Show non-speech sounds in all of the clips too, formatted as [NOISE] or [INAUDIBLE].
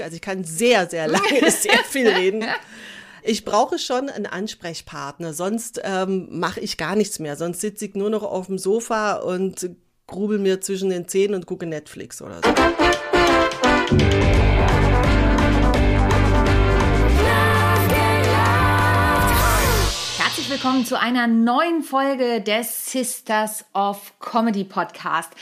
Also ich kann sehr, sehr lange, [LAUGHS] sehr viel reden. Ich brauche schon einen Ansprechpartner, sonst ähm, mache ich gar nichts mehr. Sonst sitze ich nur noch auf dem Sofa und grubel mir zwischen den Zähnen und gucke Netflix oder so. Willkommen zu einer neuen Folge des Sisters of Comedy Podcast.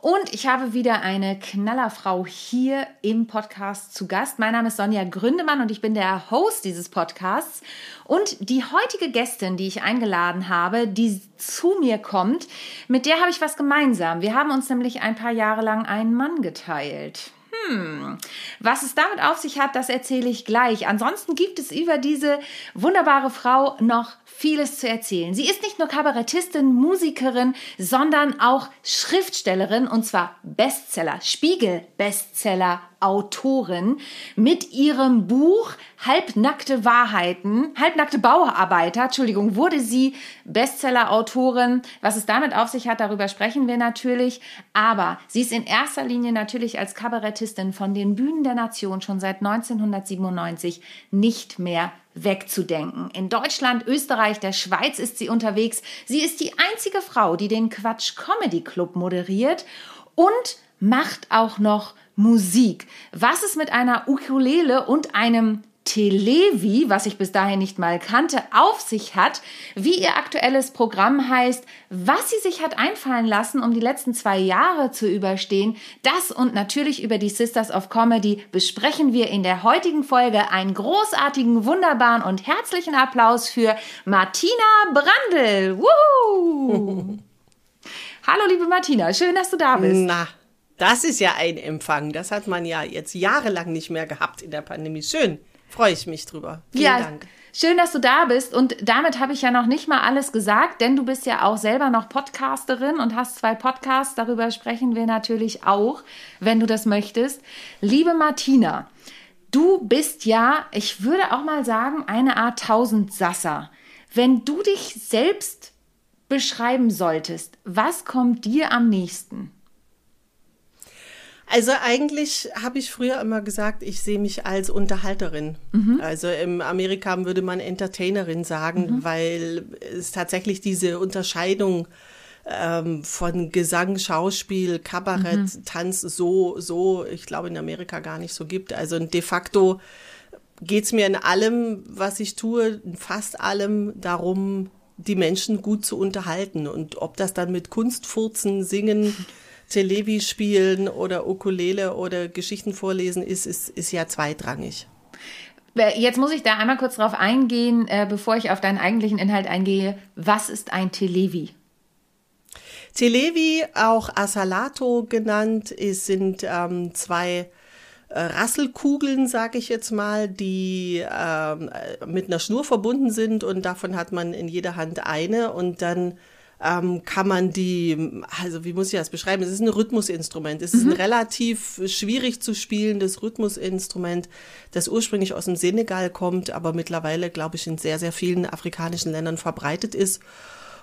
Und ich habe wieder eine Knallerfrau hier im Podcast zu Gast. Mein Name ist Sonja Gründemann und ich bin der Host dieses Podcasts. Und die heutige Gästin, die ich eingeladen habe, die zu mir kommt, mit der habe ich was gemeinsam. Wir haben uns nämlich ein paar Jahre lang einen Mann geteilt. Hm, was es damit auf sich hat, das erzähle ich gleich. Ansonsten gibt es über diese wunderbare Frau noch vieles zu erzählen. Sie ist nicht nur Kabarettistin, Musikerin, sondern auch Schriftstellerin und zwar Bestseller, Spiegel-Bestseller Autorin mit ihrem Buch Halbnackte Wahrheiten, Halbnackte Bauarbeiter, Entschuldigung, wurde sie Bestseller-Autorin. Was es damit auf sich hat, darüber sprechen wir natürlich. Aber sie ist in erster Linie natürlich als Kabarettistin von den Bühnen der Nation schon seit 1997 nicht mehr wegzudenken. In Deutschland, Österreich, der Schweiz ist sie unterwegs. Sie ist die einzige Frau, die den Quatsch Comedy Club moderiert und macht auch noch Musik. Was es mit einer Ukulele und einem Televi, was ich bis dahin nicht mal kannte, auf sich hat, wie ihr aktuelles Programm heißt, was sie sich hat einfallen lassen, um die letzten zwei Jahre zu überstehen, das und natürlich über die Sisters of Comedy besprechen wir in der heutigen Folge. Einen großartigen, wunderbaren und herzlichen Applaus für Martina Brandl. [LAUGHS] Hallo liebe Martina, schön, dass du da bist. Na, das ist ja ein Empfang. Das hat man ja jetzt jahrelang nicht mehr gehabt in der Pandemie. Schön, freue ich mich drüber. Vielen ja, Dank. Schön, dass du da bist. Und damit habe ich ja noch nicht mal alles gesagt, denn du bist ja auch selber noch Podcasterin und hast zwei Podcasts. Darüber sprechen wir natürlich auch, wenn du das möchtest. Liebe Martina, du bist ja, ich würde auch mal sagen, eine Art Tausendsasser. Wenn du dich selbst beschreiben solltest, was kommt dir am nächsten? Also eigentlich habe ich früher immer gesagt, ich sehe mich als Unterhalterin. Mhm. Also im Amerika würde man Entertainerin sagen, mhm. weil es tatsächlich diese Unterscheidung ähm, von Gesang, Schauspiel, Kabarett, mhm. Tanz so, so, ich glaube in Amerika gar nicht so gibt. Also de facto geht es mir in allem, was ich tue, in fast allem darum, die Menschen gut zu unterhalten. Und ob das dann mit Kunstfurzen, Singen, [LAUGHS] Televi spielen oder Ukulele oder Geschichten vorlesen ist, ist, ist ja zweitrangig. Jetzt muss ich da einmal kurz drauf eingehen, äh, bevor ich auf deinen eigentlichen Inhalt eingehe. Was ist ein Televi? Televi, auch Asalato genannt, ist, sind ähm, zwei äh, Rasselkugeln, sage ich jetzt mal, die ähm, mit einer Schnur verbunden sind und davon hat man in jeder Hand eine und dann ähm, kann man die, also wie muss ich das beschreiben? Es ist ein Rhythmusinstrument. Es ist mhm. ein relativ schwierig zu spielendes Rhythmusinstrument, das ursprünglich aus dem Senegal kommt, aber mittlerweile, glaube ich, in sehr, sehr vielen afrikanischen Ländern verbreitet ist.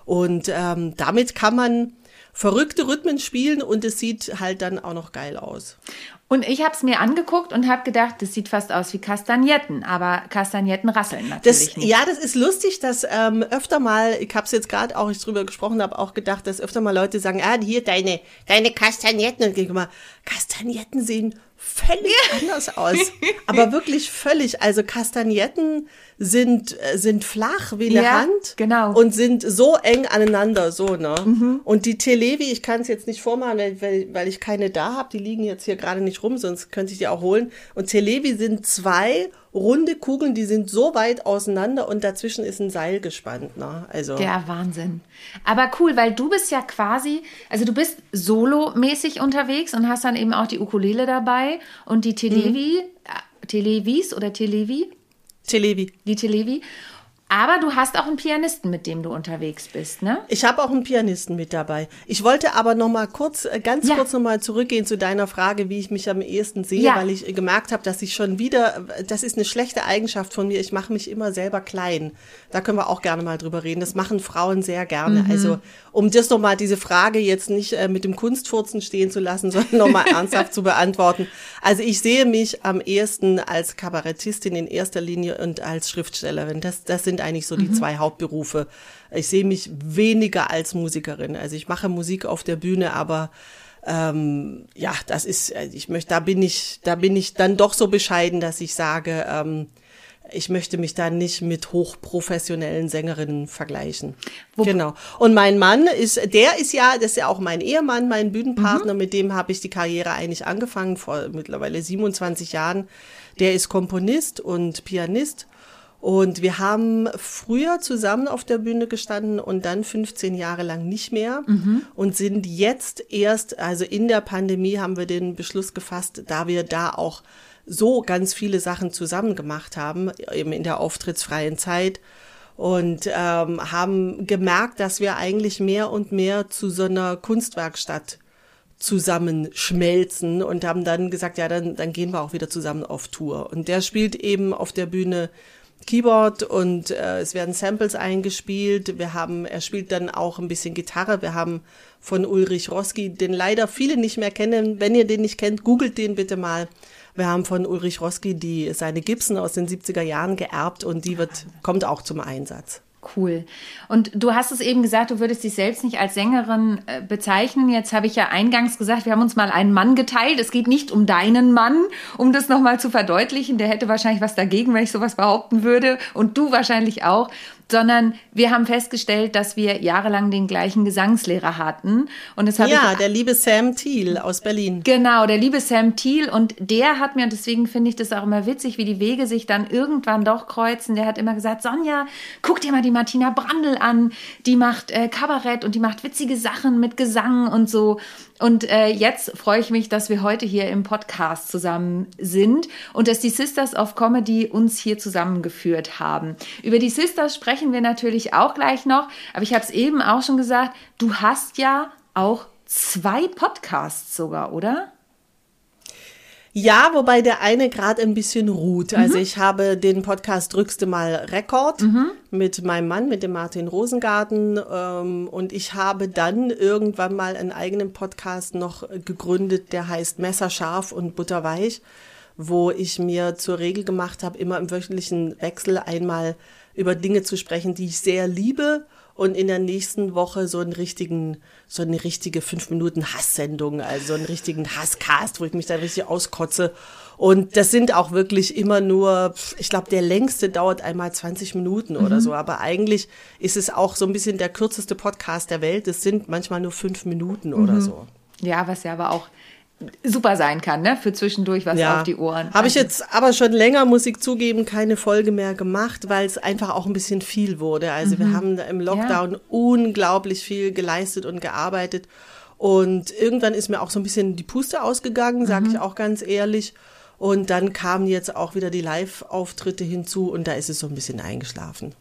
Und ähm, damit kann man verrückte Rhythmen spielen und es sieht halt dann auch noch geil aus. Und ich habe es mir angeguckt und habe gedacht, das sieht fast aus wie Kastagnetten, aber Kastagnetten rasseln natürlich das, nicht. Ja, das ist lustig, dass ähm, öfter mal, ich habe es jetzt gerade auch, ich drüber gesprochen habe, auch gedacht, dass öfter mal Leute sagen, ah, hier deine, deine Kastagnetten. Und ich mal, Kastagnetten sehen völlig anders aus. Aber [LAUGHS] wirklich völlig. Also Kastagnetten sind, äh, sind flach wie eine ja, Hand. Genau. Und sind so eng aneinander, so, ne? Mhm. Und die Televi, ich kann es jetzt nicht vormachen, weil, weil ich keine da habe. Die liegen jetzt hier gerade nicht rum, sonst könnte ich die auch holen. Und Televi sind zwei runde Kugeln, die sind so weit auseinander und dazwischen ist ein Seil gespannt. Ne? Also. Der Wahnsinn. Aber cool, weil du bist ja quasi, also du bist solomäßig unterwegs und hast dann eben auch die Ukulele dabei und die Televi, mhm. Televis oder Televi? Televi. Die Televi. Aber du hast auch einen Pianisten, mit dem du unterwegs bist, ne? Ich habe auch einen Pianisten mit dabei. Ich wollte aber noch mal kurz, äh, ganz ja. kurz noch mal zurückgehen zu deiner Frage, wie ich mich am ehesten sehe, ja. weil ich gemerkt habe, dass ich schon wieder, das ist eine schlechte Eigenschaft von mir. Ich mache mich immer selber klein. Da können wir auch gerne mal drüber reden. Das machen Frauen sehr gerne. Mhm. Also um das noch mal diese Frage jetzt nicht äh, mit dem Kunstfurzen stehen zu lassen, [LAUGHS] sondern noch mal ernsthaft zu beantworten. Also ich sehe mich am ehesten als Kabarettistin in erster Linie und als Schriftstellerin. Das, das sind sind eigentlich so die mhm. zwei Hauptberufe. Ich sehe mich weniger als Musikerin. Also ich mache Musik auf der Bühne, aber ähm, ja, das ist, äh, ich möchte, da bin ich, da bin ich dann doch so bescheiden, dass ich sage, ähm, ich möchte mich da nicht mit hochprofessionellen Sängerinnen vergleichen. Wo genau. Und mein Mann ist, der ist ja, das ist ja auch mein Ehemann, mein Bühnenpartner, mhm. mit dem habe ich die Karriere eigentlich angefangen vor mittlerweile 27 Jahren. Der ist Komponist und Pianist und wir haben früher zusammen auf der Bühne gestanden und dann 15 Jahre lang nicht mehr mhm. und sind jetzt erst, also in der Pandemie haben wir den Beschluss gefasst, da wir da auch so ganz viele Sachen zusammen gemacht haben, eben in der auftrittsfreien Zeit und ähm, haben gemerkt, dass wir eigentlich mehr und mehr zu so einer Kunstwerkstatt zusammenschmelzen und haben dann gesagt, ja, dann, dann gehen wir auch wieder zusammen auf Tour. Und der spielt eben auf der Bühne Keyboard und äh, es werden Samples eingespielt. Wir haben, er spielt dann auch ein bisschen Gitarre. Wir haben von Ulrich Roski, den leider viele nicht mehr kennen. Wenn ihr den nicht kennt, googelt den bitte mal. Wir haben von Ulrich Roski die seine Gibson aus den 70er Jahren geerbt und die wird kommt auch zum Einsatz. Cool. Und du hast es eben gesagt, du würdest dich selbst nicht als Sängerin äh, bezeichnen. Jetzt habe ich ja eingangs gesagt, wir haben uns mal einen Mann geteilt. Es geht nicht um deinen Mann, um das nochmal zu verdeutlichen. Der hätte wahrscheinlich was dagegen, wenn ich sowas behaupten würde. Und du wahrscheinlich auch sondern wir haben festgestellt, dass wir jahrelang den gleichen Gesangslehrer hatten. Und das ja, der liebe Sam Thiel aus Berlin. Genau, der liebe Sam Thiel. Und der hat mir, und deswegen finde ich das auch immer witzig, wie die Wege sich dann irgendwann doch kreuzen. Der hat immer gesagt, Sonja, guck dir mal die Martina Brandl an. Die macht äh, Kabarett und die macht witzige Sachen mit Gesang und so. Und äh, jetzt freue ich mich, dass wir heute hier im Podcast zusammen sind und dass die Sisters of Comedy uns hier zusammengeführt haben. Über die Sisters sprechen wir natürlich auch gleich noch, aber ich habe es eben auch schon gesagt, du hast ja auch zwei Podcasts sogar, oder? Ja, wobei der eine gerade ein bisschen ruht. Also mhm. ich habe den Podcast Drückste mal Rekord mhm. mit meinem Mann, mit dem Martin Rosengarten. Ähm, und ich habe dann irgendwann mal einen eigenen Podcast noch gegründet, der heißt Messerscharf und Butterweich, wo ich mir zur Regel gemacht habe, immer im wöchentlichen Wechsel einmal über Dinge zu sprechen, die ich sehr liebe und in der nächsten Woche so einen richtigen, so eine richtige fünf Minuten Hasssendung, also einen richtigen Hasscast, wo ich mich da richtig auskotze. Und das sind auch wirklich immer nur, ich glaube, der längste dauert einmal 20 Minuten oder mhm. so. Aber eigentlich ist es auch so ein bisschen der kürzeste Podcast der Welt. Es sind manchmal nur fünf Minuten mhm. oder so. Ja, was ja aber auch super sein kann, ne? Für zwischendurch was ja. auf die Ohren. Habe ich also jetzt aber schon länger, muss ich zugeben, keine Folge mehr gemacht, weil es einfach auch ein bisschen viel wurde. Also mhm. wir haben im Lockdown ja. unglaublich viel geleistet und gearbeitet. Und irgendwann ist mir auch so ein bisschen die Puste ausgegangen, sage mhm. ich auch ganz ehrlich. Und dann kamen jetzt auch wieder die Live-Auftritte hinzu und da ist es so ein bisschen eingeschlafen.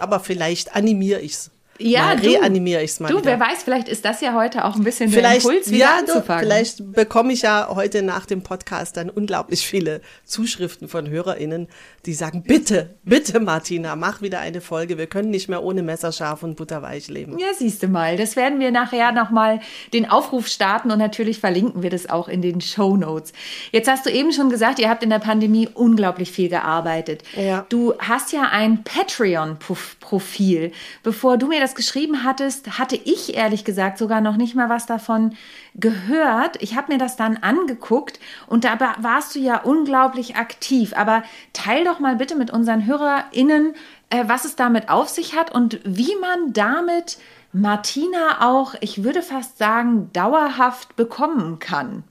Aber vielleicht animiere ich's. Ja, mal reanimiere ich es mal. Du, wieder. wer weiß, vielleicht ist das ja heute auch ein bisschen vielleicht, der Impuls, wieder ja, anzufangen. vielleicht bekomme ich ja heute nach dem Podcast dann unglaublich viele Zuschriften von HörerInnen, die sagen, bitte, bitte Martina, mach wieder eine Folge. Wir können nicht mehr ohne Messerscharf und butterweich leben. Ja, siehst du mal. Das werden wir nachher nochmal den Aufruf starten und natürlich verlinken wir das auch in den Show Notes. Jetzt hast du eben schon gesagt, ihr habt in der Pandemie unglaublich viel gearbeitet. Ja. Du hast ja ein Patreon-Profil. Bevor du mir das das geschrieben hattest, hatte ich ehrlich gesagt sogar noch nicht mal was davon gehört. Ich habe mir das dann angeguckt und da warst du ja unglaublich aktiv. Aber teil doch mal bitte mit unseren HörerInnen, äh, was es damit auf sich hat und wie man damit Martina auch, ich würde fast sagen, dauerhaft bekommen kann.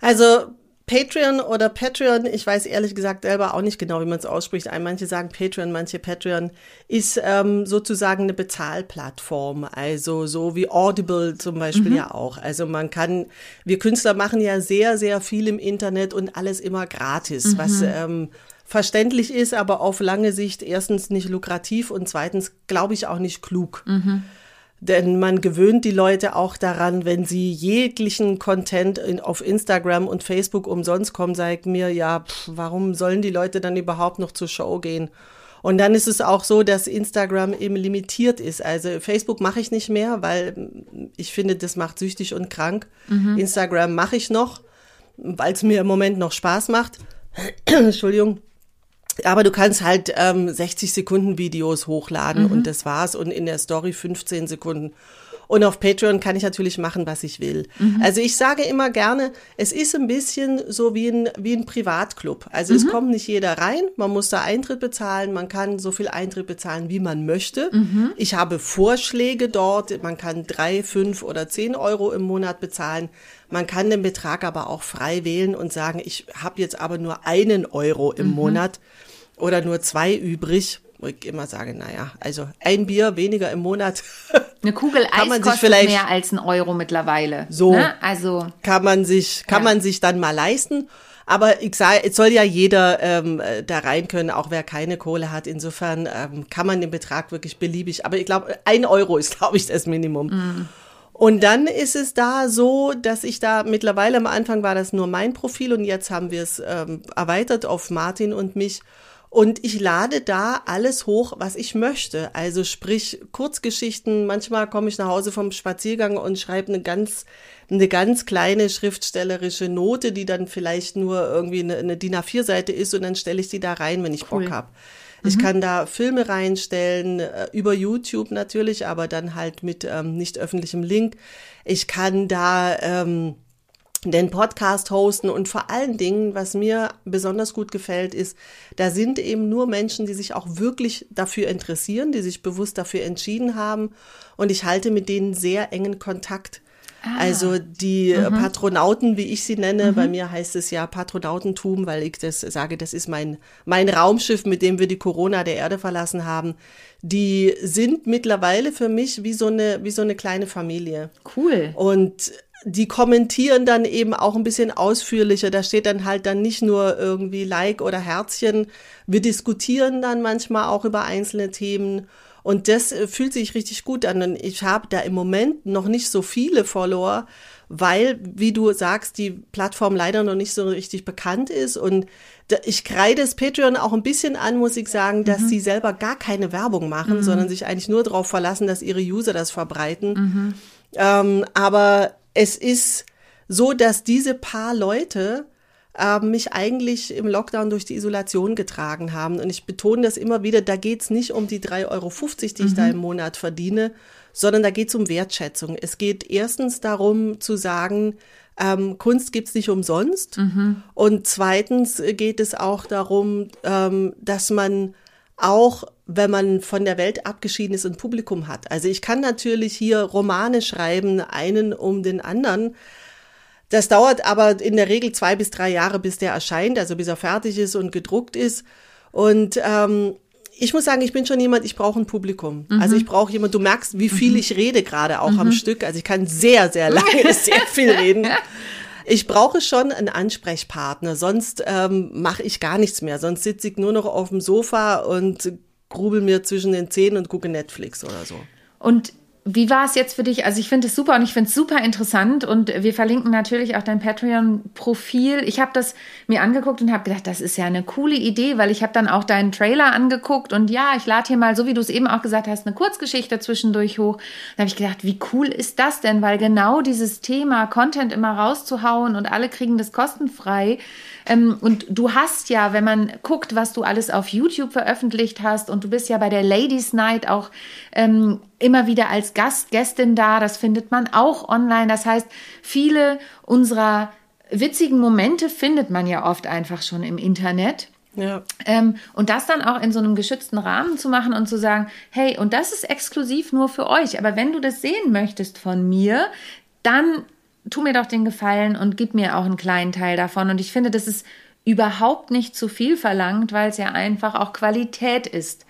Also Patreon oder Patreon, ich weiß ehrlich gesagt selber auch nicht genau, wie man es ausspricht. Manche sagen Patreon, manche Patreon, ist ähm, sozusagen eine Bezahlplattform. Also so wie Audible zum Beispiel mhm. ja auch. Also man kann, wir Künstler machen ja sehr, sehr viel im Internet und alles immer gratis, mhm. was ähm, verständlich ist, aber auf lange Sicht erstens nicht lukrativ und zweitens, glaube ich, auch nicht klug. Mhm. Denn man gewöhnt die Leute auch daran, wenn sie jeglichen Content in, auf Instagram und Facebook umsonst kommen, sagt mir, ja, pff, warum sollen die Leute dann überhaupt noch zur Show gehen? Und dann ist es auch so, dass Instagram eben limitiert ist. Also Facebook mache ich nicht mehr, weil ich finde, das macht süchtig und krank. Mhm. Instagram mache ich noch, weil es mir im Moment noch Spaß macht. [CLEARS THROAT] Entschuldigung. Aber du kannst halt ähm, 60 Sekunden Videos hochladen mhm. und das war's und in der Story 15 Sekunden. Und auf Patreon kann ich natürlich machen, was ich will. Mhm. Also ich sage immer gerne, es ist ein bisschen so wie ein, wie ein Privatclub. Also mhm. es kommt nicht jeder rein, man muss da Eintritt bezahlen, man kann so viel Eintritt bezahlen, wie man möchte. Mhm. Ich habe Vorschläge dort, man kann drei, fünf oder zehn Euro im Monat bezahlen. Man kann den Betrag aber auch frei wählen und sagen, ich habe jetzt aber nur einen Euro im mhm. Monat oder nur zwei übrig. Wo ich immer sage, naja, also ein Bier weniger im Monat. Eine Kugel [LAUGHS] Eis man kostet mehr als ein Euro mittlerweile. So, ne? also kann man sich, kann ja. man sich dann mal leisten. Aber ich sage, es soll ja jeder ähm, da rein können, auch wer keine Kohle hat. Insofern ähm, kann man den Betrag wirklich beliebig. Aber ich glaube, ein Euro ist, [LAUGHS] glaube ich, das Minimum. Mm. Und dann ist es da so, dass ich da mittlerweile am Anfang war das nur mein Profil und jetzt haben wir es ähm, erweitert auf Martin und mich. Und ich lade da alles hoch, was ich möchte. Also sprich Kurzgeschichten. Manchmal komme ich nach Hause vom Spaziergang und schreibe eine ganz, eine ganz kleine schriftstellerische Note, die dann vielleicht nur irgendwie eine, eine DIN A4-Seite ist und dann stelle ich die da rein, wenn ich cool. Bock habe. Ich mhm. kann da Filme reinstellen, äh, über YouTube natürlich, aber dann halt mit ähm, nicht öffentlichem Link. Ich kann da ähm, den Podcast hosten und vor allen Dingen, was mir besonders gut gefällt, ist, da sind eben nur Menschen, die sich auch wirklich dafür interessieren, die sich bewusst dafür entschieden haben und ich halte mit denen sehr engen Kontakt. Ah. Also die mhm. Patronauten, wie ich sie nenne, mhm. bei mir heißt es ja Patronautentum, weil ich das sage, das ist mein, mein Raumschiff, mit dem wir die Corona der Erde verlassen haben. Die sind mittlerweile für mich wie so eine, wie so eine kleine Familie. Cool. Und die kommentieren dann eben auch ein bisschen ausführlicher. Da steht dann halt dann nicht nur irgendwie Like oder Herzchen. Wir diskutieren dann manchmal auch über einzelne Themen und das äh, fühlt sich richtig gut an. Und ich habe da im Moment noch nicht so viele Follower, weil, wie du sagst, die Plattform leider noch nicht so richtig bekannt ist. Und ich kreide das Patreon auch ein bisschen an, muss ich sagen, dass mhm. sie selber gar keine Werbung machen, mhm. sondern sich eigentlich nur darauf verlassen, dass ihre User das verbreiten. Mhm. Ähm, aber es ist so, dass diese paar Leute äh, mich eigentlich im Lockdown durch die Isolation getragen haben. Und ich betone das immer wieder, da geht's nicht um die 3,50 Euro, die ich da mhm. im Monat verdiene, sondern da geht's um Wertschätzung. Es geht erstens darum zu sagen, ähm, Kunst gibt's nicht umsonst. Mhm. Und zweitens geht es auch darum, ähm, dass man auch wenn man von der Welt abgeschieden ist und Publikum hat. Also ich kann natürlich hier Romane schreiben, einen um den anderen, das dauert aber in der Regel zwei bis drei Jahre, bis der erscheint, also bis er fertig ist und gedruckt ist. Und ähm, ich muss sagen, ich bin schon jemand, ich brauche ein Publikum. Mhm. Also ich brauche jemand, du merkst, wie viel mhm. ich rede gerade auch mhm. am Stück. Also ich kann sehr, sehr [LAUGHS] lange, sehr viel reden. [LAUGHS] Ich brauche schon einen Ansprechpartner, sonst ähm, mache ich gar nichts mehr. Sonst sitze ich nur noch auf dem Sofa und grubel mir zwischen den Zähnen und gucke Netflix oder so. Und wie war es jetzt für dich? Also ich finde es super und ich finde es super interessant und wir verlinken natürlich auch dein Patreon-Profil. Ich habe das mir angeguckt und habe gedacht, das ist ja eine coole Idee, weil ich habe dann auch deinen Trailer angeguckt und ja, ich lade hier mal, so wie du es eben auch gesagt hast, eine Kurzgeschichte zwischendurch hoch. Da habe ich gedacht, wie cool ist das denn? Weil genau dieses Thema Content immer rauszuhauen und alle kriegen das kostenfrei, ähm, und du hast ja, wenn man guckt, was du alles auf YouTube veröffentlicht hast, und du bist ja bei der Ladies Night auch ähm, immer wieder als Gast, Gästin da, das findet man auch online. Das heißt, viele unserer witzigen Momente findet man ja oft einfach schon im Internet. Ja. Ähm, und das dann auch in so einem geschützten Rahmen zu machen und zu sagen, hey, und das ist exklusiv nur für euch. Aber wenn du das sehen möchtest von mir, dann tu mir doch den Gefallen und gib mir auch einen kleinen Teil davon. Und ich finde, das ist überhaupt nicht zu viel verlangt, weil es ja einfach auch Qualität ist,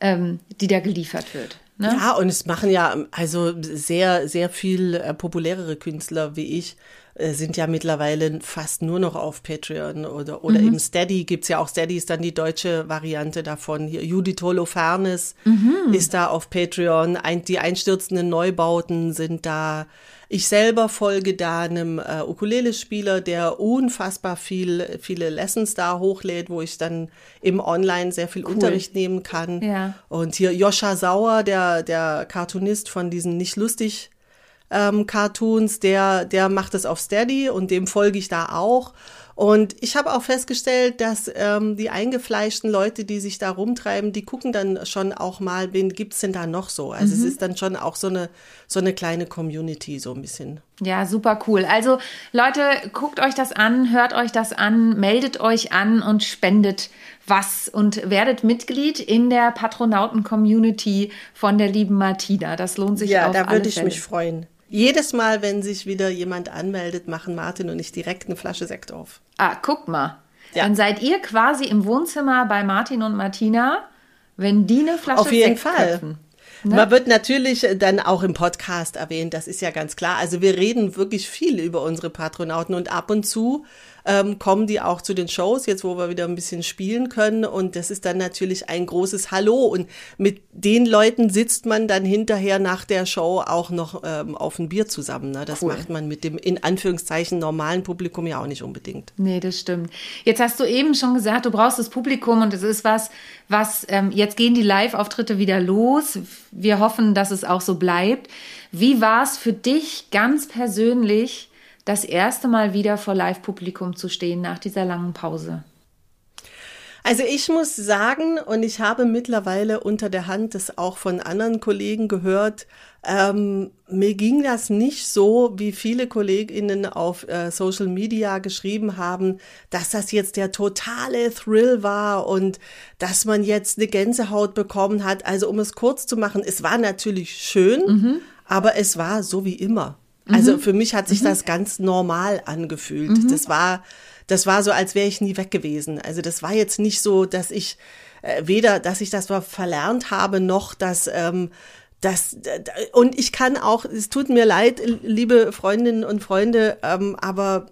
ähm, die da geliefert wird. Ne? Ja, und es machen ja also sehr, sehr viel äh, populärere Künstler wie ich äh, sind ja mittlerweile fast nur noch auf Patreon oder, oder mhm. eben Steady gibt's ja auch. Steady ist dann die deutsche Variante davon. Hier Judith Holofernes mhm. ist da auf Patreon. Ein, die einstürzenden Neubauten sind da. Ich selber folge da einem äh, Ukulele-Spieler, der unfassbar viel, viele Lessons da hochlädt, wo ich dann im Online sehr viel cool. Unterricht nehmen kann. Ja. Und hier Joscha Sauer, der, der Cartoonist von diesen nicht lustig ähm, Cartoons, der, der macht es auf Steady und dem folge ich da auch. Und ich habe auch festgestellt, dass ähm, die eingefleischten Leute, die sich da rumtreiben, die gucken dann schon auch mal, wen gibt's denn da noch so? Also mhm. es ist dann schon auch so eine, so eine kleine Community, so ein bisschen. Ja, super cool. Also Leute, guckt euch das an, hört euch das an, meldet euch an und spendet was und werdet Mitglied in der Patronauten-Community von der lieben Martina. Das lohnt sich ja, auf Ja, da würde ich mich freuen. Jedes Mal, wenn sich wieder jemand anmeldet, machen Martin und ich direkt eine Flasche Sekt auf. Ah, guck mal. Ja. Dann seid ihr quasi im Wohnzimmer bei Martin und Martina, wenn die eine Flasche Auf jeden Sekt Fall. Köpfen. Ne? Man wird natürlich dann auch im Podcast erwähnt, das ist ja ganz klar. Also wir reden wirklich viel über unsere Patronauten und ab und zu ähm, kommen die auch zu den Shows, jetzt wo wir wieder ein bisschen spielen können. Und das ist dann natürlich ein großes Hallo. Und mit den Leuten sitzt man dann hinterher nach der Show auch noch ähm, auf ein Bier zusammen. Ne? Das cool. macht man mit dem in Anführungszeichen normalen Publikum ja auch nicht unbedingt. Nee, das stimmt. Jetzt hast du eben schon gesagt, du brauchst das Publikum und es ist was, was ähm, jetzt gehen die Live-Auftritte wieder los. Wir hoffen, dass es auch so bleibt. Wie war es für dich ganz persönlich? Das erste Mal wieder vor Live-Publikum zu stehen nach dieser langen Pause? Also ich muss sagen, und ich habe mittlerweile unter der Hand das auch von anderen Kollegen gehört, ähm, mir ging das nicht so, wie viele Kolleginnen auf äh, Social Media geschrieben haben, dass das jetzt der totale Thrill war und dass man jetzt eine Gänsehaut bekommen hat. Also um es kurz zu machen, es war natürlich schön, mhm. aber es war so wie immer. Also mhm. für mich hat sich mhm. das ganz normal angefühlt. Mhm. Das war, das war so, als wäre ich nie weg gewesen. Also das war jetzt nicht so, dass ich äh, weder, dass ich das verlernt habe, noch dass ähm, das und ich kann auch, es tut mir leid, liebe Freundinnen und Freunde, ähm, aber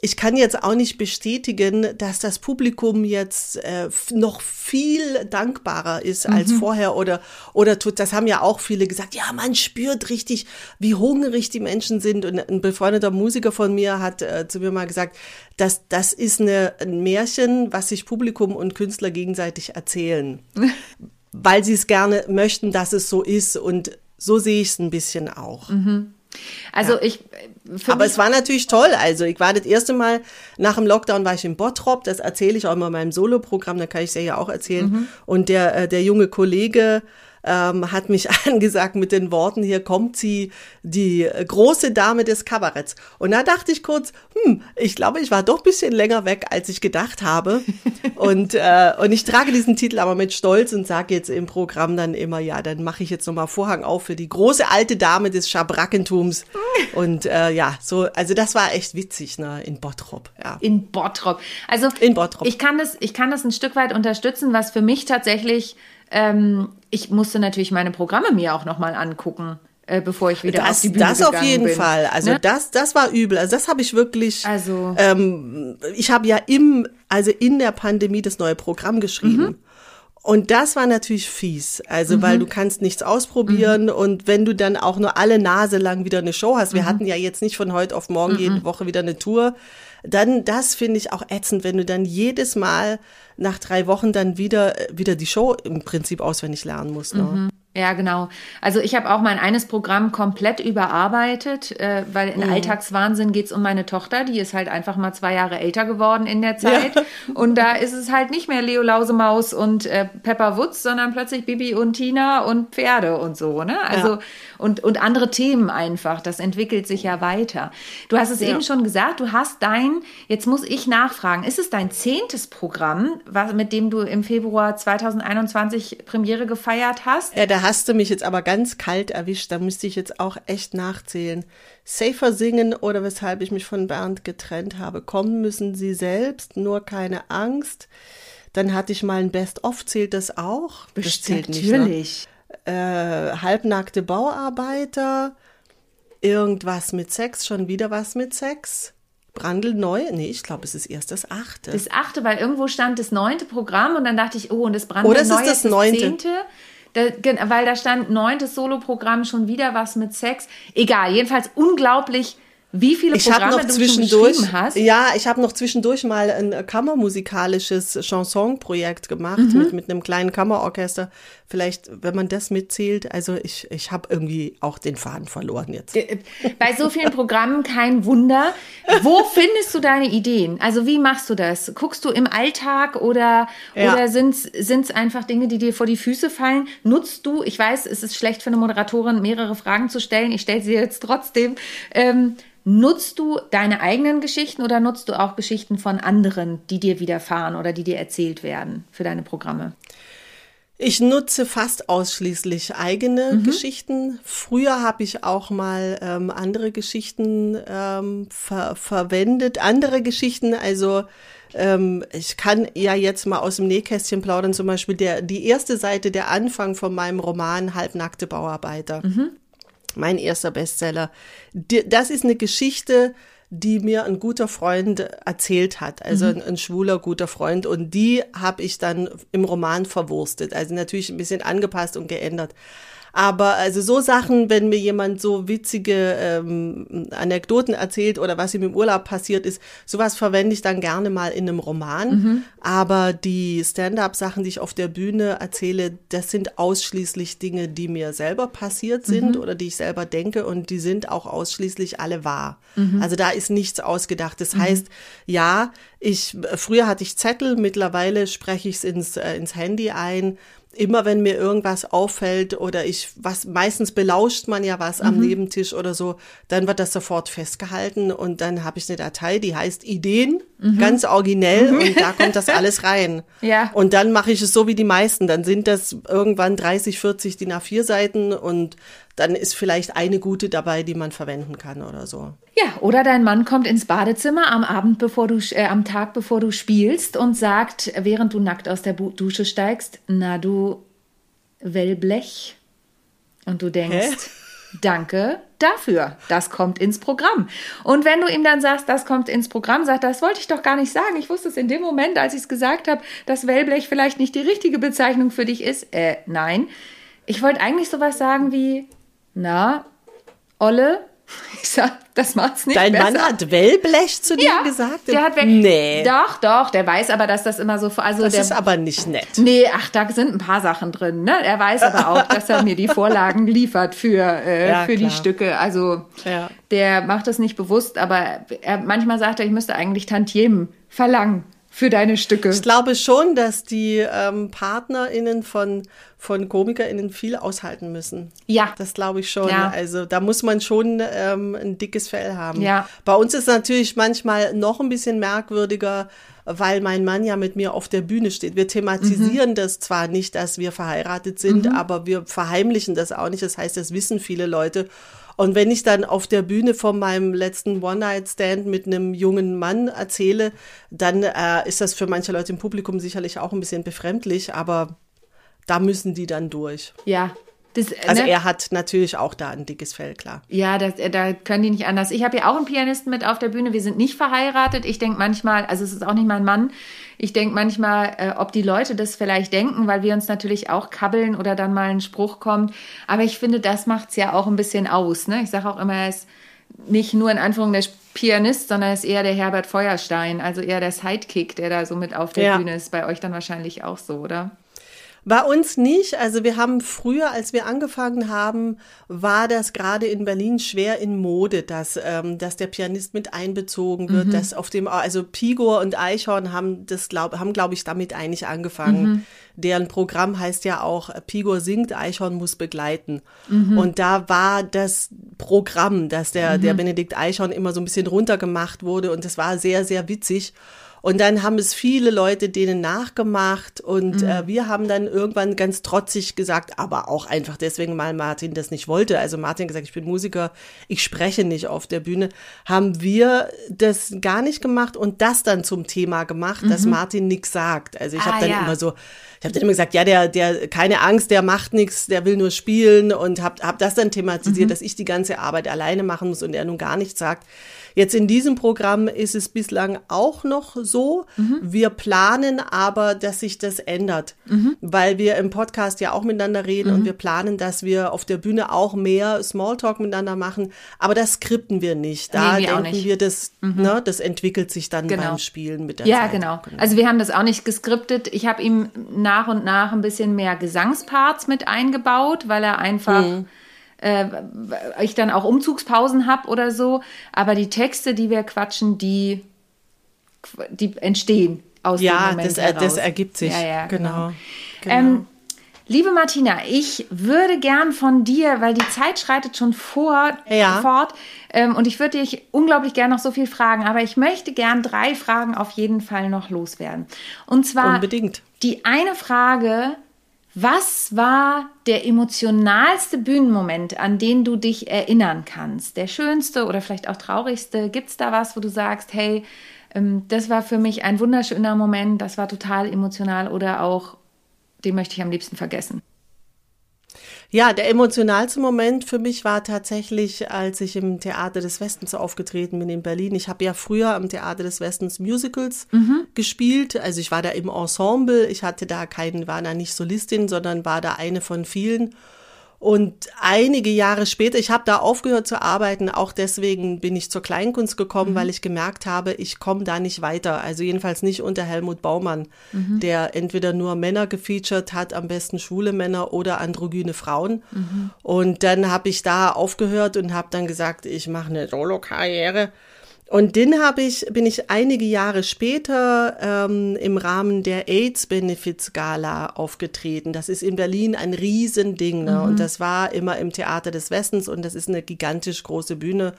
ich kann jetzt auch nicht bestätigen, dass das Publikum jetzt äh, noch viel dankbarer ist als mhm. vorher oder oder tut. Das haben ja auch viele gesagt. Ja, man spürt richtig, wie hungrig die Menschen sind. Und ein befreundeter Musiker von mir hat äh, zu mir mal gesagt, dass das ist eine, ein Märchen, was sich Publikum und Künstler gegenseitig erzählen, [LAUGHS] weil sie es gerne möchten, dass es so ist. Und so sehe ich es ein bisschen auch. Mhm. Also ja. ich. Aber es war natürlich toll. Also ich war das erste Mal nach dem Lockdown war ich in Bottrop. Das erzähle ich auch immer in meinem Soloprogramm. Da kann ich es ja auch erzählen. Mhm. Und der äh, der junge Kollege ähm, hat mich [LAUGHS] angesagt mit den Worten, hier kommt sie, die große Dame des Kabaretts. Und da dachte ich kurz, hm, ich glaube, ich war doch ein bisschen länger weg, als ich gedacht habe. [LAUGHS] und, äh, und ich trage diesen Titel aber mit Stolz und sage jetzt im Programm dann immer, ja, dann mache ich jetzt nochmal Vorhang auf für die große alte Dame des Schabrackentums. und äh, ja, so, also das war echt witzig, ne, in Bottrop, ja. In Bottrop. Also in Bottrop. Ich kann das, ich kann das ein Stück weit unterstützen, was für mich tatsächlich ähm, ich musste natürlich meine Programme mir auch nochmal angucken äh, bevor ich wieder das, auf die Bühne Das auf jeden bin. Fall. Also ne? das, das war übel. Also das habe ich wirklich. Also ähm, ich habe ja im, also in der Pandemie das neue Programm geschrieben. Mhm. Und das war natürlich fies. Also, mhm. weil du kannst nichts ausprobieren mhm. und wenn du dann auch nur alle Nase lang wieder eine Show hast, wir mhm. hatten ja jetzt nicht von heute auf morgen jede mhm. Woche wieder eine Tour, dann das finde ich auch ätzend, wenn du dann jedes Mal nach drei Wochen dann wieder, wieder die Show im Prinzip auswendig lernen musst. Ne? Mhm. Ja, genau. Also ich habe auch mein eines Programm komplett überarbeitet, äh, weil in mhm. Alltagswahnsinn geht's um meine Tochter, die ist halt einfach mal zwei Jahre älter geworden in der Zeit. Ja. Und da ist es halt nicht mehr Leo Lausemaus und äh, Pepper Wutz, sondern plötzlich Bibi und Tina und Pferde und so, ne? Also ja. und, und andere Themen einfach. Das entwickelt sich ja weiter. Du hast es ja. eben schon gesagt, du hast dein, jetzt muss ich nachfragen, ist es dein zehntes Programm, was, mit dem du im Februar 2021 Premiere gefeiert hast? Ja, da hast du mich jetzt aber ganz kalt erwischt. Da müsste ich jetzt auch echt nachzählen. Safer singen oder weshalb ich mich von Bernd getrennt habe. Kommen müssen sie selbst, nur keine Angst. Dann hatte ich mal ein Best-of, zählt das auch? Das zählt Natürlich. Nicht, ne? äh, halbnackte Bauarbeiter, irgendwas mit Sex, schon wieder was mit Sex. Brandl-neu? Nee, ich glaube, es ist erst das achte. Das achte, weil irgendwo stand das neunte Programm und dann dachte ich, oh, und das Brandl-neu Oder es ist das neunte. zehnte. Da, weil da stand neuntes Soloprogramm schon wieder was mit Sex. Egal, jedenfalls unglaublich wie viele ich Programme noch du zwischendurch, schon hast. Ja, ich habe noch zwischendurch mal ein kammermusikalisches Chansonprojekt gemacht mhm. mit, mit einem kleinen Kammerorchester. Vielleicht, wenn man das mitzählt, also ich, ich habe irgendwie auch den Faden verloren jetzt. Äh, bei so vielen Programmen kein Wunder. Wo [LAUGHS] findest du deine Ideen? Also wie machst du das? Guckst du im Alltag oder, ja. oder sind es einfach Dinge, die dir vor die Füße fallen? Nutzt du, ich weiß, es ist schlecht für eine Moderatorin, mehrere Fragen zu stellen. Ich stelle sie jetzt trotzdem. Ähm, Nutzt du deine eigenen Geschichten oder nutzt du auch Geschichten von anderen, die dir widerfahren oder die dir erzählt werden für deine Programme? Ich nutze fast ausschließlich eigene mhm. Geschichten. Früher habe ich auch mal ähm, andere Geschichten ähm, ver verwendet. Andere Geschichten, also ähm, ich kann ja jetzt mal aus dem Nähkästchen plaudern, zum Beispiel der, die erste Seite, der Anfang von meinem Roman Halbnackte Bauarbeiter. Mhm mein erster Bestseller. Das ist eine Geschichte, die mir ein guter Freund erzählt hat, also mhm. ein, ein, schwuler guter Freund. Und die habe ich dann im Roman verwurstet, also natürlich ein bisschen angepasst und geändert. Aber also so Sachen, wenn mir jemand so witzige ähm, Anekdoten erzählt oder was ihm im Urlaub passiert ist, sowas verwende ich dann gerne mal in einem Roman. Mhm. Aber die Stand-up-Sachen, die ich auf der Bühne erzähle, das sind ausschließlich Dinge, die mir selber passiert sind mhm. oder die ich selber denke und die sind auch ausschließlich alle wahr. Mhm. Also da ist nichts ausgedacht. Das mhm. heißt, ja, ich früher hatte ich Zettel, mittlerweile spreche ich es ins, äh, ins Handy ein immer wenn mir irgendwas auffällt oder ich was meistens belauscht man ja was mhm. am Nebentisch oder so, dann wird das sofort festgehalten und dann habe ich eine Datei, die heißt Ideen, mhm. ganz originell mhm. und da kommt das [LAUGHS] alles rein. Ja. Und dann mache ich es so wie die meisten, dann sind das irgendwann 30, 40 DIN A4 Seiten und dann ist vielleicht eine gute dabei, die man verwenden kann oder so. Ja, oder dein Mann kommt ins Badezimmer am Abend, bevor du, äh, am Tag, bevor du spielst und sagt, während du nackt aus der Dusche steigst, na du Wellblech. Und du denkst, Hä? danke dafür. Das kommt ins Programm. Und wenn du ihm dann sagst, das kommt ins Programm, sagt, das wollte ich doch gar nicht sagen. Ich wusste es in dem Moment, als ich es gesagt habe, dass Wellblech vielleicht nicht die richtige Bezeichnung für dich ist. Äh, nein. Ich wollte eigentlich sowas sagen wie, na, Olle, [LAUGHS] ich sag, das macht's nicht Dein besser. Mann hat Wellblech zu dir ja, gesagt? Der hat nee. Doch, doch, der weiß aber, dass das immer so also Das der, ist aber nicht nett. Nee, ach, da sind ein paar Sachen drin, ne? Er weiß aber auch, [LAUGHS] dass er mir die Vorlagen liefert für äh, ja, für klar. die Stücke. Also ja. der macht das nicht bewusst, aber er manchmal sagt er, ich müsste eigentlich Tantiemen verlangen für deine Stücke. Ich glaube schon, dass die ähm, PartnerInnen von, von KomikerInnen viel aushalten müssen. Ja. Das glaube ich schon. Ja. Also da muss man schon ähm, ein dickes Fell haben. Ja. Bei uns ist es natürlich manchmal noch ein bisschen merkwürdiger, weil mein Mann ja mit mir auf der Bühne steht. Wir thematisieren mhm. das zwar nicht, dass wir verheiratet sind, mhm. aber wir verheimlichen das auch nicht. Das heißt, das wissen viele Leute. Und wenn ich dann auf der Bühne von meinem letzten One-Night-Stand mit einem jungen Mann erzähle, dann äh, ist das für manche Leute im Publikum sicherlich auch ein bisschen befremdlich, aber da müssen die dann durch. Ja, das, also ne? er hat natürlich auch da ein dickes Fell, klar. Ja, das, da können die nicht anders. Ich habe ja auch einen Pianisten mit auf der Bühne. Wir sind nicht verheiratet. Ich denke manchmal, also es ist auch nicht mein Mann. Ich denke manchmal, äh, ob die Leute das vielleicht denken, weil wir uns natürlich auch kabbeln oder dann mal ein Spruch kommt. Aber ich finde, das macht es ja auch ein bisschen aus. Ne? Ich sage auch immer, er ist nicht nur in Anführung der Pianist, sondern er ist eher der Herbert Feuerstein, also eher der Sidekick, der da so mit auf der ja. Bühne ist. Bei euch dann wahrscheinlich auch so, oder? Bei uns nicht. Also wir haben früher, als wir angefangen haben, war das gerade in Berlin schwer in Mode, dass, ähm, dass der Pianist mit einbezogen wird. Mhm. Dass auf dem, also Pigor und Eichhorn haben das, glaub, haben glaube ich damit eigentlich angefangen. Mhm. Deren Programm heißt ja auch Pigor singt, Eichhorn muss begleiten. Mhm. Und da war das Programm, dass der, der mhm. Benedikt Eichhorn immer so ein bisschen runtergemacht wurde und das war sehr, sehr witzig. Und dann haben es viele Leute denen nachgemacht und Mhm. äh, wir haben dann irgendwann ganz trotzig gesagt, aber auch einfach deswegen, weil Martin das nicht wollte. Also Martin gesagt, ich bin Musiker, ich spreche nicht auf der Bühne. Haben wir das gar nicht gemacht und das dann zum Thema gemacht, dass Martin nichts sagt. Also ich Mhm. Ah, habe dann ja. immer so, ich habe dann immer gesagt, ja, der, der, keine Angst, der macht nichts, der will nur spielen und habe hab das dann thematisiert, Mhm. dass ich die ganze Arbeit alleine machen muss und er nun gar nichts sagt. Jetzt in diesem Programm ist es bislang auch noch so. Mhm. Wir planen aber, dass sich das ändert, weil wir im Podcast ja auch miteinander reden Mhm. und wir planen, dass wir auf der Bühne auch mehr Smalltalk miteinander machen. Aber das skripten wir nicht. Da Nee, wir denken nicht. Mhm. wir, das, ne, das entwickelt sich dann Genau. beim Spielen mit der Ja, Zeit. genau. Also wir haben das auch nicht geskriptet. Ich habe ihm nach und nach ein bisschen mehr Gesangsparts mit eingebaut, weil er einfach Mhm. Äh, ich dann auch Umzugspausen habe oder so. Aber die Texte, die wir quatschen, die, die entstehen aus dem Ja, Moment das, das ergibt sich. Ja, ja, genau. genau. Ähm, liebe Martina, ich würde gern von dir, weil die Zeit schreitet schon vor, Ja. fort, ähm, und ich würde dich unglaublich gern noch so viel fragen, aber ich möchte gern drei Fragen auf jeden Fall noch loswerden. Und zwar Unbedingt. die eine Frage, was war der emotionalste Bühnenmoment, an den du dich erinnern kannst? Der schönste oder vielleicht auch traurigste? Gibt es da was, wo du sagst, hey, ähm, das war für mich ein wunderschöner Moment, das war total emotional oder auch, den möchte ich am liebsten vergessen? Ja, der emotionalste Moment für mich war tatsächlich, als ich im Theater des Westens aufgetreten bin in Berlin. Ich habe ja früher am Theater des Westens Musicals gespielt. Also ich war da im Ensemble. Ich hatte da keinen, war da nicht Solistin, sondern war da eine von vielen. Und einige Jahre später, ich habe da aufgehört zu arbeiten, auch deswegen bin ich zur Kleinkunst gekommen, weil ich gemerkt habe, ich komme da nicht weiter. Also jedenfalls nicht unter Helmut Baumann, der entweder nur Männer gefeatured hat, am besten schwule Männer oder androgyne Frauen. Und dann habe ich da aufgehört und habe dann gesagt, ich mache eine Solo-Karriere. Und den habe ich, bin ich einige Jahre später ähm, im Rahmen der AIDS Benefits Gala aufgetreten. Das ist in Berlin ein Riesending, ne? Und das war immer im Theater des Westens und das ist eine gigantisch große Bühne.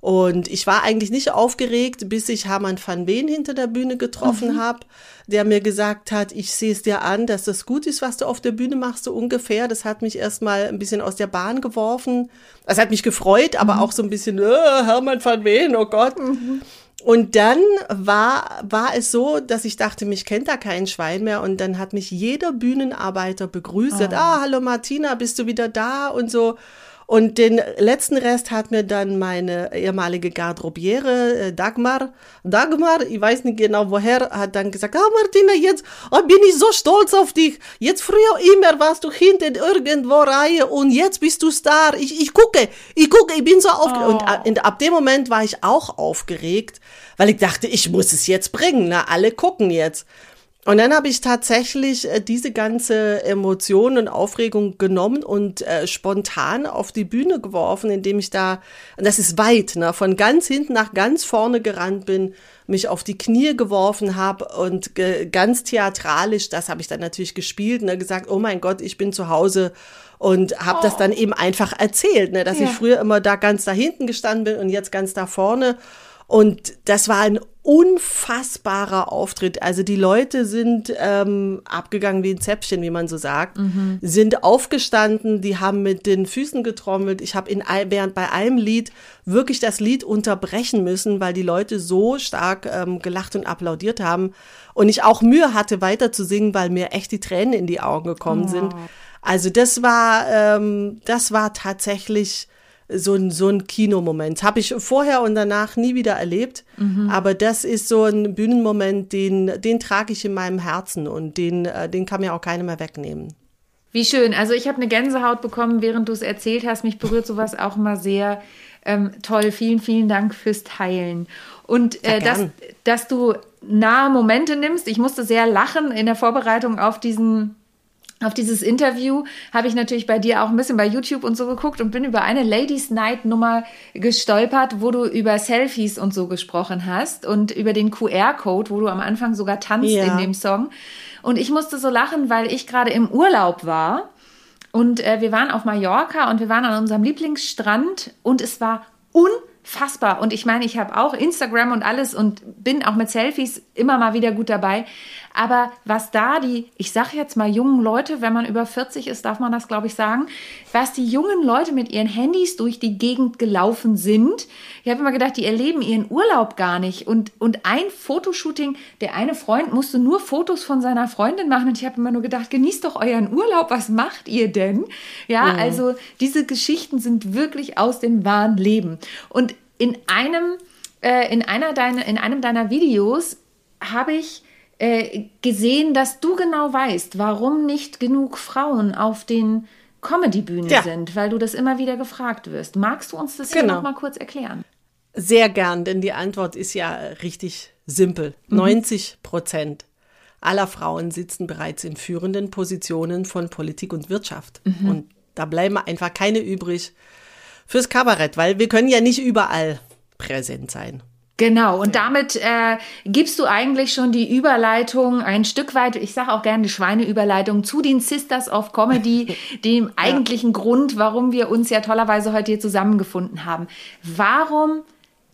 Und ich war eigentlich nicht aufgeregt, bis ich Hermann van Ween hinter der Bühne getroffen Mhm. habe, der mir gesagt hat, ich sehe es dir an, dass das gut ist, was du auf der Bühne machst, so ungefähr. Das hat mich erstmal ein bisschen aus der Bahn geworfen. Das hat mich gefreut, aber Mhm. auch so ein bisschen, äh, Hermann van Ween, oh Gott. Und dann war, war es so, dass ich dachte, mich kennt da kein Schwein mehr. Und dann hat mich jeder Bühnenarbeiter begrüßt. hat, Ah, hallo Martina, bist du wieder da? Und so. Und den letzten Rest hat mir dann meine ehemalige Garderobiere, äh, Dagmar, Dagmar, ich weiß nicht genau woher, hat dann gesagt, ah Martina, jetzt oh, bin ich so stolz auf dich. Jetzt früher immer warst du hinten irgendwo Reihe und jetzt bist du Star. Ich, ich gucke, ich gucke, ich bin so aufgeregt. Und ab- und ab dem Moment war ich auch aufgeregt, weil ich dachte, ich muss es jetzt bringen. Na, alle gucken jetzt. Und dann habe ich tatsächlich äh, diese ganze Emotion und Aufregung genommen und äh, spontan auf die Bühne geworfen, indem ich da, und das ist weit, ne, von ganz hinten nach ganz vorne gerannt bin, mich auf die Knie geworfen habe und ge ganz theatralisch, das habe ich dann natürlich gespielt, ne, gesagt, oh mein Gott, ich bin zu Hause und habe das dann eben einfach erzählt, ne, dass Ja. ich früher immer da ganz da hinten gestanden bin und jetzt ganz da vorne. Und das war ein unfassbarer Auftritt. Also die Leute sind ähm, abgegangen wie ein Zäpfchen, wie man so sagt, sind aufgestanden, die haben mit den Füßen getrommelt. Ich habe in während bei einem Lied wirklich das Lied unterbrechen müssen, weil die Leute so stark ähm, gelacht und applaudiert haben und ich auch Mühe hatte, weiter zu singen, weil mir echt die Tränen in die Augen gekommen sind. Also das war, ähm, das war tatsächlich so ein, so ein Kinomoment. Habe ich vorher und danach nie wieder erlebt. Aber das ist so ein Bühnenmoment, den, den trage ich in meinem Herzen und den, äh, den kann mir auch keiner mehr wegnehmen. Wie schön. Also ich habe eine Gänsehaut bekommen, während du es erzählt hast. Mich berührt sowas auch immer sehr. Ähm, toll, vielen, vielen Dank fürs Teilen. Und äh, dass, dass du nahe Momente nimmst. Ich musste sehr lachen in der Vorbereitung auf diesen auf dieses Interview habe ich natürlich bei dir auch ein bisschen bei YouTube und so geguckt und bin über eine Ladies Night Nummer gestolpert, wo du über Selfies und so gesprochen hast und über den QR-Code, wo du am Anfang sogar tanzt Ja. in dem Song. Und ich musste so lachen, weil ich gerade im Urlaub war und äh, wir waren auf Mallorca und wir waren an unserem Lieblingsstrand und es war unfassbar. Und ich meine, ich habe auch Instagram und alles und bin auch mit Selfies immer mal wieder gut dabei. Aber was da die, ich sage jetzt mal jungen Leute, wenn man über 40 ist, darf man das, glaube ich, sagen, was die jungen Leute mit ihren Handys durch die Gegend gelaufen sind. Ich habe immer gedacht, die erleben ihren Urlaub gar nicht. Und, und ein Fotoshooting, der eine Freund musste nur Fotos von seiner Freundin machen. Und ich habe immer nur gedacht, genießt doch euren Urlaub, was macht ihr denn? Ja, mhm. also diese Geschichten sind wirklich aus dem wahren Leben. Und in einem, äh, in, einer deiner, in einem deiner Videos habe ich äh, gesehen, dass du genau weißt, warum nicht genug Frauen auf den Comedy-Bühnen ja. sind, weil du das immer wieder gefragt wirst. Magst du uns das genau. hier noch mal kurz erklären? Sehr gern, denn die Antwort ist ja richtig simpel. Mhm. 90 Prozent aller Frauen sitzen bereits in führenden Positionen von Politik und Wirtschaft. Mhm. Und da bleiben einfach keine übrig fürs Kabarett, weil wir können ja nicht überall präsent sein. Genau, und damit äh, gibst du eigentlich schon die Überleitung ein Stück weit, ich sage auch gerne die Schweineüberleitung, zu den Sisters of Comedy, [LAUGHS] dem eigentlichen ja. Grund, warum wir uns ja tollerweise heute hier zusammengefunden haben. Warum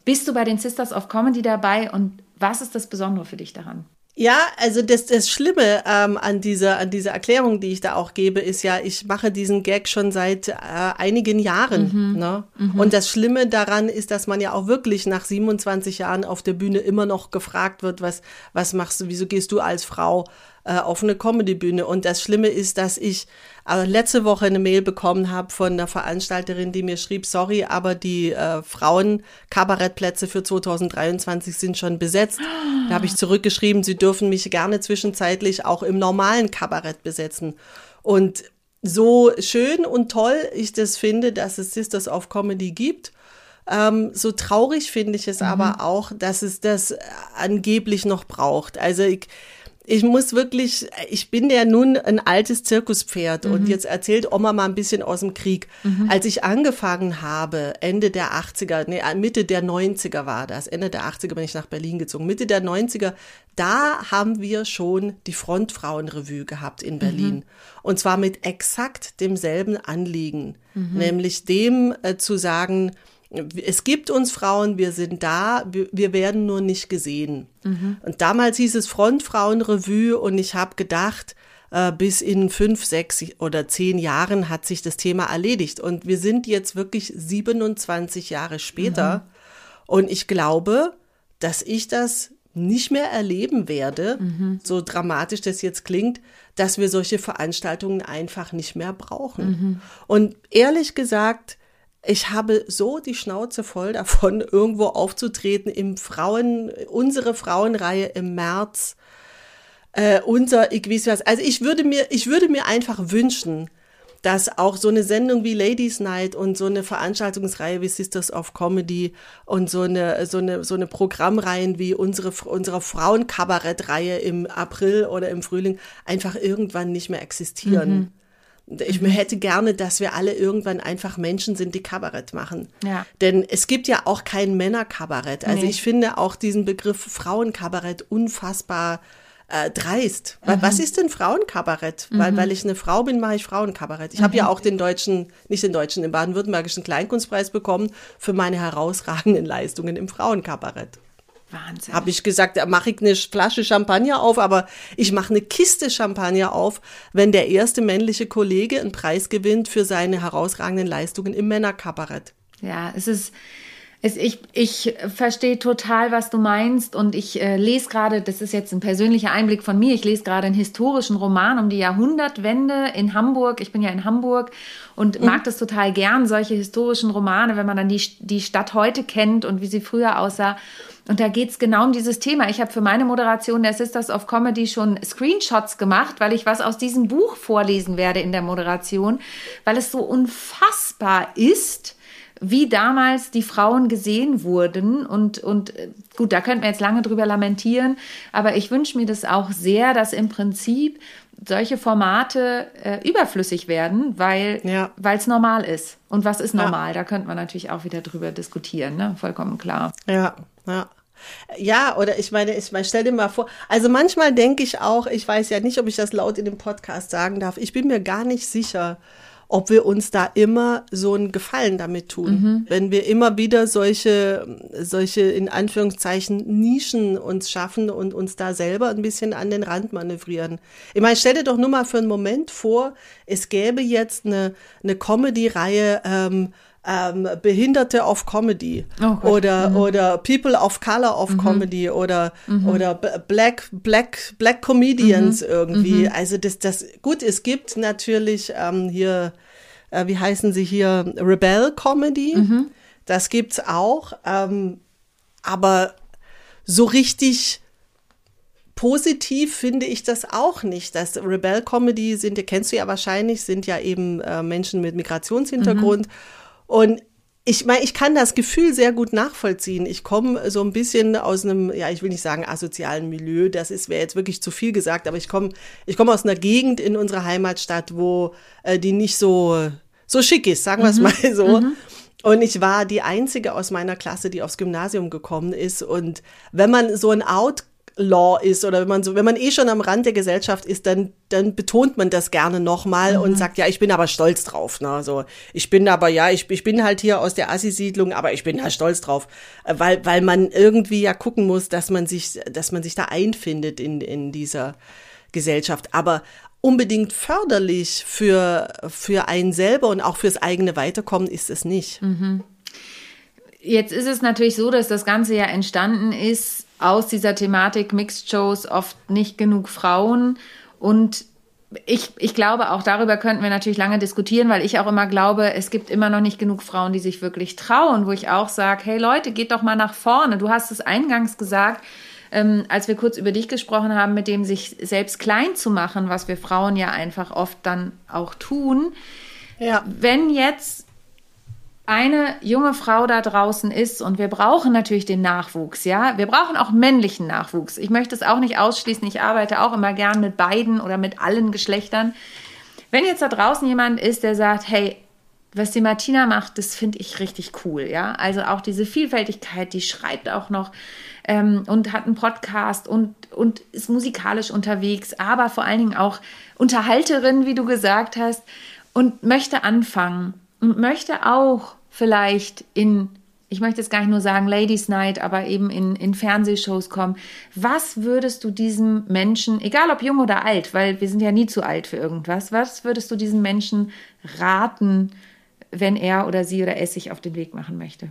bist du bei den Sisters of Comedy dabei und was ist das Besondere für dich daran? Ja, also das, das Schlimme ähm, an, dieser, an dieser Erklärung, die ich da auch gebe, ist ja, ich mache diesen Gag schon seit äh, einigen Jahren. Mhm. Ne? Mhm. Und das Schlimme daran ist, dass man ja auch wirklich nach 27 Jahren auf der Bühne immer noch gefragt wird, was, was machst du, wieso gehst du als Frau äh, auf eine Comedy-Bühne. Und das Schlimme ist, dass ich äh, letzte Woche eine Mail bekommen habe von einer Veranstalterin, die mir schrieb, sorry, aber die äh, Frauen-Kabarettplätze für 2023 sind schon besetzt. Da habe ich zurückgeschrieben, sie dürfen mich gerne zwischenzeitlich auch im normalen Kabarett besetzen. Und so schön und toll ich das finde, dass es Sisters of Comedy gibt, ähm, so traurig finde ich es mhm. aber auch, dass es das angeblich noch braucht. Also ich, ich muss wirklich, ich bin ja nun ein altes Zirkuspferd mhm. und jetzt erzählt Oma mal ein bisschen aus dem Krieg. Mhm. Als ich angefangen habe, Ende der 80er, nee, Mitte der 90er war das, Ende der 80er bin ich nach Berlin gezogen, Mitte der 90er, da haben wir schon die Frontfrauenrevue gehabt in Berlin. Mhm. Und zwar mit exakt demselben Anliegen, mhm. nämlich dem äh, zu sagen, es gibt uns Frauen, wir sind da, wir, wir werden nur nicht gesehen. Mhm. Und damals hieß es Frontfrauenrevue und ich habe gedacht, äh, bis in fünf, sechs oder zehn Jahren hat sich das Thema erledigt. Und wir sind jetzt wirklich 27 Jahre später. Mhm. Und ich glaube, dass ich das nicht mehr erleben werde, mhm. so dramatisch das jetzt klingt, dass wir solche Veranstaltungen einfach nicht mehr brauchen. Und ehrlich gesagt, ich habe so die Schnauze voll davon, [LAUGHS] irgendwo aufzutreten im Frauen, unsere Frauenreihe im März, äh, unser, ich weiß was. Also ich würde mir, ich würde mir einfach wünschen, dass auch so eine Sendung wie Ladies Night und so eine Veranstaltungsreihe wie Sisters of Comedy und so eine, so eine, so eine Programmreihen wie unsere, unsere Frauenkabarettreihe im April oder im Frühling einfach irgendwann nicht mehr existieren. Mhm. Ich mhm. hätte gerne, dass wir alle irgendwann einfach Menschen sind, die Kabarett machen. Ja. Denn es gibt ja auch kein Männerkabarett. Also nee. ich finde auch diesen Begriff Frauenkabarett unfassbar äh, dreist. Mhm. Was ist denn Frauenkabarett? Mhm. Weil, weil ich eine Frau bin, mache ich Frauenkabarett. Ich mhm. habe ja auch den deutschen, nicht den deutschen, den baden-württembergischen Kleinkunstpreis bekommen für meine herausragenden Leistungen im Frauenkabarett. Wahnsinn. Habe ich gesagt, da mache ich eine Flasche Champagner auf, aber ich mache eine Kiste Champagner auf, wenn der erste männliche Kollege einen Preis gewinnt für seine herausragenden Leistungen im Männerkabarett. Ja, es ist es, ich, ich verstehe total, was du meinst und ich äh, lese gerade, das ist jetzt ein persönlicher Einblick von mir, ich lese gerade einen historischen Roman um die Jahrhundertwende in Hamburg. Ich bin ja in Hamburg und mhm. mag das total gern, solche historischen Romane, wenn man dann die, die Stadt heute kennt und wie sie früher aussah. Und da geht's genau um dieses Thema. Ich habe für meine Moderation der Sisters of Comedy schon Screenshots gemacht, weil ich was aus diesem Buch vorlesen werde in der Moderation, weil es so unfassbar ist, wie damals die Frauen gesehen wurden. Und, und äh, gut, da könnten wir jetzt lange drüber lamentieren, aber ich wünsche mir das auch sehr, dass im Prinzip solche Formate äh, überflüssig werden, weil ja. es normal ist. Und was ist normal? Ja. Da könnte man natürlich auch wieder drüber diskutieren, ne? vollkommen klar. Ja, ja. Ja, oder ich meine, ich meine, stell dir mal vor, also manchmal denke ich auch, ich weiß ja nicht, ob ich das laut in dem Podcast sagen darf, ich bin mir gar nicht sicher, ob wir uns da immer so einen Gefallen damit tun. Mhm. Wenn wir immer wieder solche, solche in Anführungszeichen Nischen uns schaffen und uns da selber ein bisschen an den Rand manövrieren. Ich meine, stell dir doch nur mal für einen Moment vor, es gäbe jetzt eine, eine Comedy-Reihe, ähm, ähm, Behinderte of Comedy oh oder mhm. oder People of Color of mhm. Comedy oder mhm. oder Black Black Black Comedians mhm. irgendwie. Mhm. Also das das gut. Es gibt natürlich ähm, hier äh, wie heißen sie hier Rebel Comedy. Mhm. Das gibt's auch, ähm, aber so richtig positiv finde ich das auch nicht. Das Rebel Comedy sind, kennst du ja wahrscheinlich, sind ja eben äh, Menschen mit Migrationshintergrund. Mhm. Und ich meine, ich kann das Gefühl sehr gut nachvollziehen. Ich komme so ein bisschen aus einem, ja, ich will nicht sagen asozialen Milieu, das ist wäre jetzt wirklich zu viel gesagt, aber ich komme ich komme aus einer Gegend in unserer Heimatstadt, wo äh, die nicht so so schick ist, sagen wir es mhm. mal so. Mhm. Und ich war die einzige aus meiner Klasse, die aufs Gymnasium gekommen ist. Und wenn man so ein Out Law ist oder wenn man so, wenn man eh schon am Rand der Gesellschaft ist, dann, dann betont man das gerne nochmal mhm. und sagt, ja, ich bin aber stolz drauf. Ne? Also ich bin aber, ja, ich, ich bin halt hier aus der Assi-Siedlung, aber ich bin da stolz drauf. Weil, weil man irgendwie ja gucken muss, dass man sich, dass man sich da einfindet in, in dieser Gesellschaft. Aber unbedingt förderlich für, für einen selber und auch fürs eigene Weiterkommen ist es nicht. Mhm. Jetzt ist es natürlich so, dass das Ganze ja entstanden ist aus dieser Thematik Mixed Shows oft nicht genug Frauen und ich, ich glaube, auch darüber könnten wir natürlich lange diskutieren, weil ich auch immer glaube, es gibt immer noch nicht genug Frauen, die sich wirklich trauen, wo ich auch sage, hey Leute, geht doch mal nach vorne. Du hast es eingangs gesagt, ähm, als wir kurz über dich gesprochen haben, mit dem sich selbst klein zu machen, was wir Frauen ja einfach oft dann auch tun. Ja. Wenn jetzt eine junge Frau da draußen ist und wir brauchen natürlich den Nachwuchs, ja. Wir brauchen auch männlichen Nachwuchs. Ich möchte es auch nicht ausschließen. Ich arbeite auch immer gern mit beiden oder mit allen Geschlechtern. Wenn jetzt da draußen jemand ist, der sagt, hey, was die Martina macht, das finde ich richtig cool, ja. Also auch diese Vielfältigkeit, die schreibt auch noch ähm, und hat einen Podcast und, und ist musikalisch unterwegs, aber vor allen Dingen auch Unterhalterin, wie du gesagt hast, und möchte anfangen und möchte auch vielleicht in, ich möchte jetzt gar nicht nur sagen Ladies Night, aber eben in, in Fernsehshows kommen. Was würdest du diesem Menschen, egal ob jung oder alt, weil wir sind ja nie zu alt für irgendwas, was würdest du diesem Menschen raten, wenn er oder sie oder es sich auf den Weg machen möchte?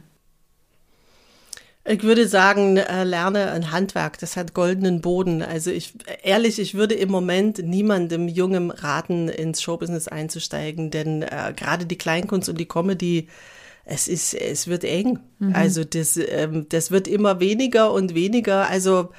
Ich würde sagen, äh, lerne ein Handwerk, das hat goldenen Boden. Also ich, ehrlich, ich würde im Moment niemandem Jungem raten, ins Showbusiness einzusteigen, denn äh, gerade die Kleinkunst und die Comedy, es ist, es wird eng. Mhm. Also das, ähm, das wird immer weniger und weniger. Also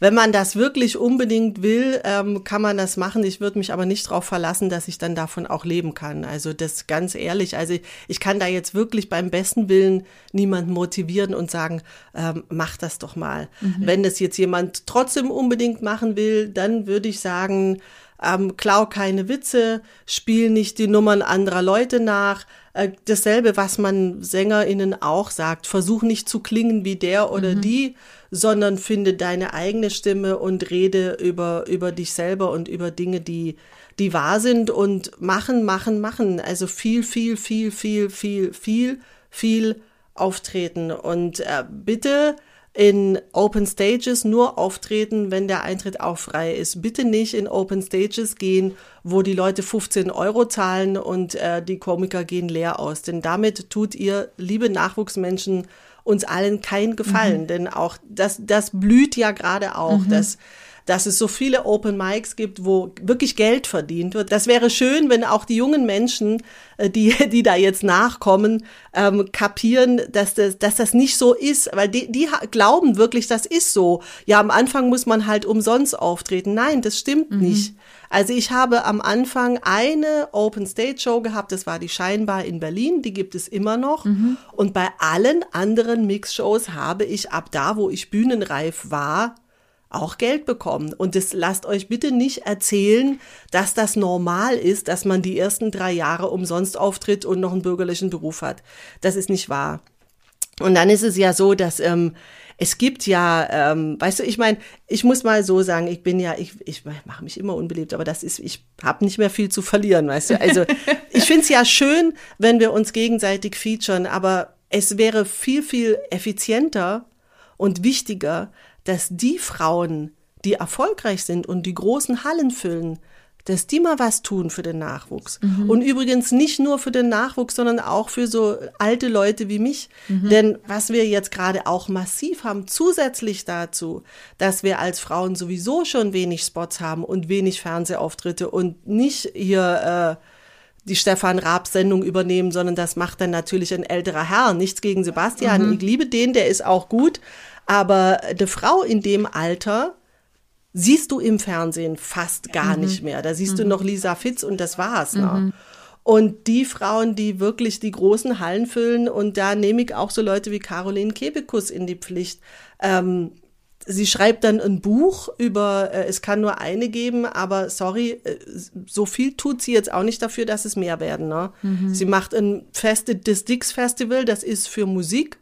wenn man das wirklich unbedingt will, ähm, kann man das machen. Ich würde mich aber nicht darauf verlassen, dass ich dann davon auch leben kann. Also das ganz ehrlich. Also ich, ich kann da jetzt wirklich beim besten Willen niemanden motivieren und sagen, ähm, mach das doch mal. Mhm. Wenn das jetzt jemand trotzdem unbedingt machen will, dann würde ich sagen, ähm, klau keine Witze, spiel nicht die Nummern anderer Leute nach. Äh, dasselbe, was man SängerInnen auch sagt. Versuch nicht zu klingen wie der oder mhm. die, sondern finde deine eigene Stimme und rede über, über dich selber und über Dinge, die, die wahr sind und machen, machen, machen. Also viel, viel, viel, viel, viel, viel, viel auftreten. Und äh, bitte in Open Stages nur auftreten, wenn der Eintritt auch frei ist. Bitte nicht in Open Stages gehen, wo die Leute 15 Euro zahlen und äh, die Komiker gehen leer aus. Denn damit tut ihr, liebe Nachwuchsmenschen, uns allen keinen Gefallen, mhm. denn auch das, das blüht ja gerade auch, mhm. dass dass es so viele Open Mics gibt, wo wirklich Geld verdient wird. Das wäre schön, wenn auch die jungen Menschen, äh, die, [LAUGHS] die da jetzt nachkommen, ähm, kapieren, dass das, dass das nicht so ist, weil die, die glauben wirklich, das ist so. Ja, am Anfang muss man halt umsonst auftreten. Nein, das stimmt mhm. nicht. Also ich habe am Anfang eine Open Stage Show gehabt, das war die Scheinbar in Berlin, die gibt es immer noch. Mhm. Und bei allen anderen Mix-Shows habe ich ab da, wo ich bühnenreif war, auch Geld bekommen. Und das lasst euch bitte nicht erzählen, dass das normal ist, dass man die ersten drei Jahre umsonst auftritt und noch einen bürgerlichen Beruf hat. Das ist nicht wahr. Und dann ist es ja so, dass ähm, es gibt ja, ähm, weißt du, ich meine, ich muss mal so sagen, ich bin ja, ich, ich mache mich immer unbeliebt, aber das ist, ich habe nicht mehr viel zu verlieren, weißt du. Also [LAUGHS] ich finde es ja schön, wenn wir uns gegenseitig featuren, aber es wäre viel, viel effizienter und wichtiger, dass die Frauen, die erfolgreich sind und die großen Hallen füllen, dass die mal was tun für den Nachwuchs. Mhm. Und übrigens nicht nur für den Nachwuchs, sondern auch für so alte Leute wie mich. Mhm. Denn was wir jetzt gerade auch massiv haben, zusätzlich dazu, dass wir als Frauen sowieso schon wenig Spots haben und wenig Fernsehauftritte und nicht hier äh, die Stefan Raab Sendung übernehmen, sondern das macht dann natürlich ein älterer Herr. Nichts gegen Sebastian. Mhm. Ich liebe den, der ist auch gut. Aber eine Frau in dem Alter, siehst du im Fernsehen fast gar mhm. nicht mehr. Da siehst mhm. du noch Lisa Fitz und das war's. Ne? Mhm. Und die Frauen, die wirklich die großen Hallen füllen, und da nehme ich auch so Leute wie Caroline Kebekus in die Pflicht. Ähm, sie schreibt dann ein Buch über, äh, es kann nur eine geben, aber sorry, äh, so viel tut sie jetzt auch nicht dafür, dass es mehr werden. Ne? Mhm. Sie macht ein Feste, das Dix Festival, das ist für Musik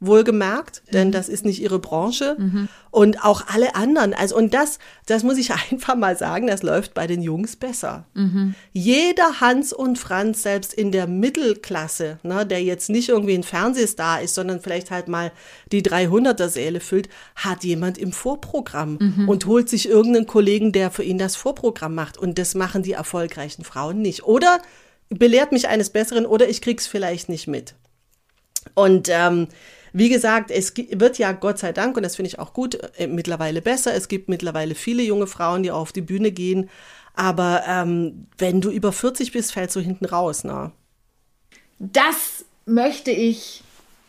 wohlgemerkt, denn mhm. das ist nicht ihre Branche. Mhm. Und auch alle anderen. Also, und das, das muss ich [LAUGHS] einfach mal sagen, das läuft bei den Jungs besser. Mhm. Jeder Hans und Franz, selbst in der Mittelklasse, ne, der jetzt nicht irgendwie ein Fernsehstar ist, sondern vielleicht halt mal die 300er-Säle füllt, hat jemand im Vorprogramm mhm. und holt sich irgendeinen Kollegen, der für ihn das Vorprogramm macht. Und das machen die erfolgreichen Frauen nicht. Oder belehrt mich eines Besseren oder ich krieg's vielleicht nicht mit. Und ähm, wie gesagt, es wird ja Gott sei Dank, und das finde ich auch gut, äh, mittlerweile besser. Es gibt mittlerweile viele junge Frauen, die auf die Bühne gehen. Aber ähm, wenn du über 40 bist, fällst du hinten raus. Ne? Das möchte ich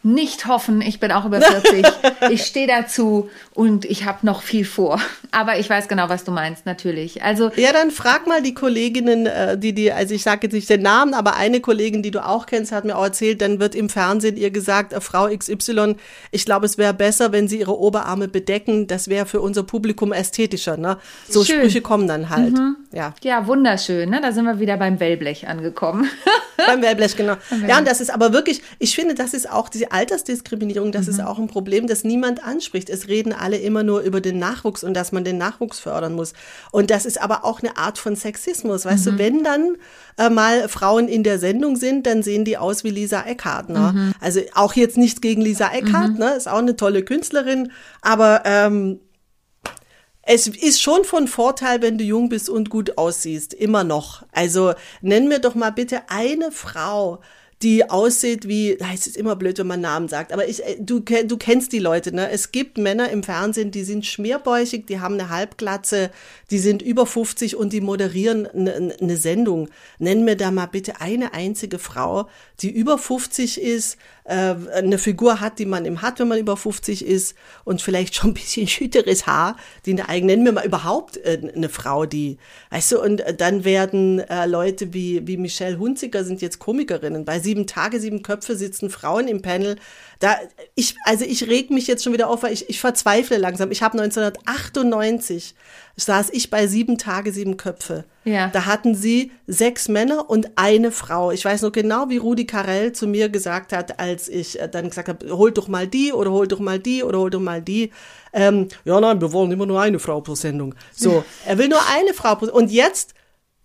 nicht hoffen, ich bin auch über 40. [LAUGHS] ich stehe dazu und ich habe noch viel vor. [LAUGHS] Aber ich weiß genau, was du meinst, natürlich. Also ja, dann frag mal die Kolleginnen, äh, die die, also ich sage jetzt nicht den Namen, aber eine Kollegin, die du auch kennst, hat mir auch erzählt, dann wird im Fernsehen ihr gesagt, äh, Frau XY, ich glaube, es wäre besser, wenn sie ihre Oberarme bedecken. Das wäre für unser Publikum ästhetischer. Ne? So Schön. Sprüche kommen dann halt. Mhm. Ja. ja, wunderschön. Ne? Da sind wir wieder beim Wellblech angekommen. [LAUGHS] beim Wellblech, genau. Ja, und das ist aber wirklich, ich finde, das ist auch diese Altersdiskriminierung, das mhm. ist auch ein Problem, das niemand anspricht. Es reden alle immer nur über den Nachwuchs und dass man den Nachwuchs fördern muss. Und das ist aber auch eine Art von Sexismus. Weißt mhm. du, wenn dann äh, mal Frauen in der Sendung sind, dann sehen die aus wie Lisa Eckhardt. Ne? Mhm. Also auch jetzt nicht gegen Lisa Eckhardt, mhm. ne? ist auch eine tolle Künstlerin, aber ähm, es ist schon von Vorteil, wenn du jung bist und gut aussiehst, immer noch. Also nenn mir doch mal bitte eine Frau, die aussieht wie, es ist immer blöd, wenn man Namen sagt, aber ich, äh, du, du kennst die Leute, ne? Es gibt Männer im Fernsehen, die sind schmierbäuchig, die haben eine Halbglatze, die sind über 50 und die moderieren eine, eine Sendung. Nenn mir da mal bitte eine einzige Frau, die über 50 ist, äh, eine Figur hat, die man eben hat, wenn man über 50 ist und vielleicht schon ein bisschen [LAUGHS] schütteres Haar, die eine eigene, nennen wir mal überhaupt äh, eine Frau, die, weißt du, und dann werden äh, Leute wie, wie Michelle Hunziker sind jetzt Komikerinnen. Bei sieben Tage, sieben Köpfe sitzen Frauen im Panel. Da, ich, also ich reg mich jetzt schon wieder auf, weil ich, ich verzweifle langsam. Ich habe 1998 saß ich bei sieben Tage, sieben Köpfe. Ja. Da hatten sie sechs Männer und eine Frau. Ich weiß noch genau, wie Rudi Carell zu mir gesagt hat, als ich äh, dann gesagt habe, hol doch mal die oder hol doch mal die oder hol doch mal die. Ähm, ja, nein, wir wollen immer nur eine Frau pro Sendung. So, [LAUGHS] er will nur eine Frau pro Sendung. Und jetzt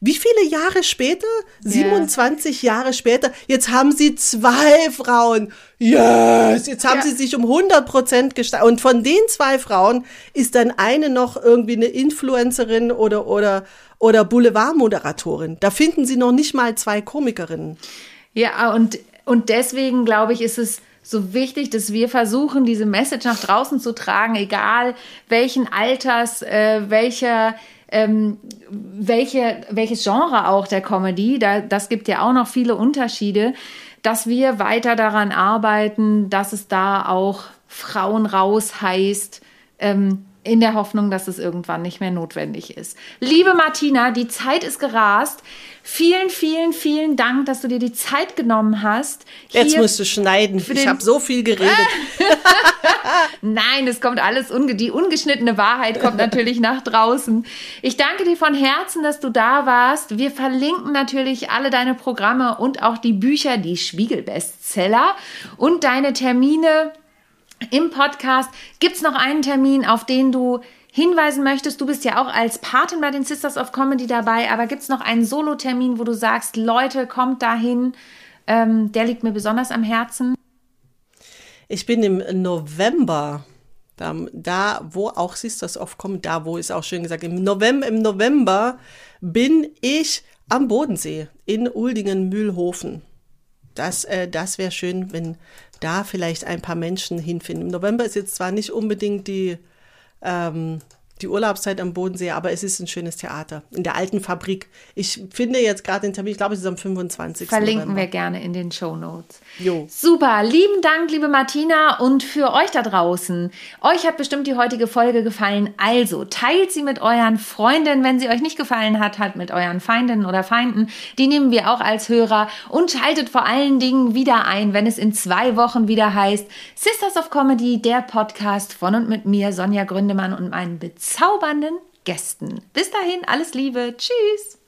wie viele Jahre später? Yeah. 27 Jahre später. Jetzt haben sie zwei Frauen. Yes! Jetzt haben ja. sie sich um 100 Prozent gesteigert. Und von den zwei Frauen ist dann eine noch irgendwie eine Influencerin oder, oder, oder Boulevardmoderatorin. Da finden sie noch nicht mal zwei Komikerinnen. Ja, und, und deswegen glaube ich, ist es so wichtig, dass wir versuchen, diese Message nach draußen zu tragen, egal welchen Alters, äh, welcher ähm, welche, welches Genre auch der Comedy, da, das gibt ja auch noch viele Unterschiede, dass wir weiter daran arbeiten, dass es da auch Frauen raus heißt, ähm, in der Hoffnung, dass es irgendwann nicht mehr notwendig ist. Liebe Martina, die Zeit ist gerast. Vielen, vielen, vielen Dank, dass du dir die Zeit genommen hast. Jetzt musst du schneiden. Ich habe so viel geredet. [LAUGHS] Nein, es kommt alles, unge die ungeschnittene Wahrheit kommt natürlich nach draußen. Ich danke dir von Herzen, dass du da warst. Wir verlinken natürlich alle deine Programme und auch die Bücher, die Spiegel-Bestseller und deine Termine im Podcast. Gibt es noch einen Termin, auf den du hinweisen möchtest, du bist ja auch als Patin bei den Sisters of Comedy dabei, aber gibt es noch einen Solo-Termin, wo du sagst, Leute, kommt dahin, ähm, der liegt mir besonders am Herzen? Ich bin im November, da, da wo auch Sisters of Comedy, da wo ist auch schön gesagt, im November, im November bin ich am Bodensee in Uldingen-Mühlhofen. Das, äh, das wäre schön, wenn da vielleicht ein paar Menschen hinfinden. Im November ist jetzt zwar nicht unbedingt die ähm, die Urlaubszeit am Bodensee, aber es ist ein schönes Theater in der alten Fabrik. Ich finde jetzt gerade den Termin, ich glaube, es ist am 25. Verlinken November. wir gerne in den Show Notes. Jo. Super, lieben Dank, liebe Martina und für euch da draußen. Euch hat bestimmt die heutige Folge gefallen, also teilt sie mit euren Freunden, wenn sie euch nicht gefallen hat, hat mit euren Feindinnen oder Feinden. Die nehmen wir auch als Hörer und schaltet vor allen Dingen wieder ein, wenn es in zwei Wochen wieder heißt Sisters of Comedy, der Podcast von und mit mir, Sonja Gründemann und meinen bezaubernden Gästen. Bis dahin, alles Liebe. Tschüss.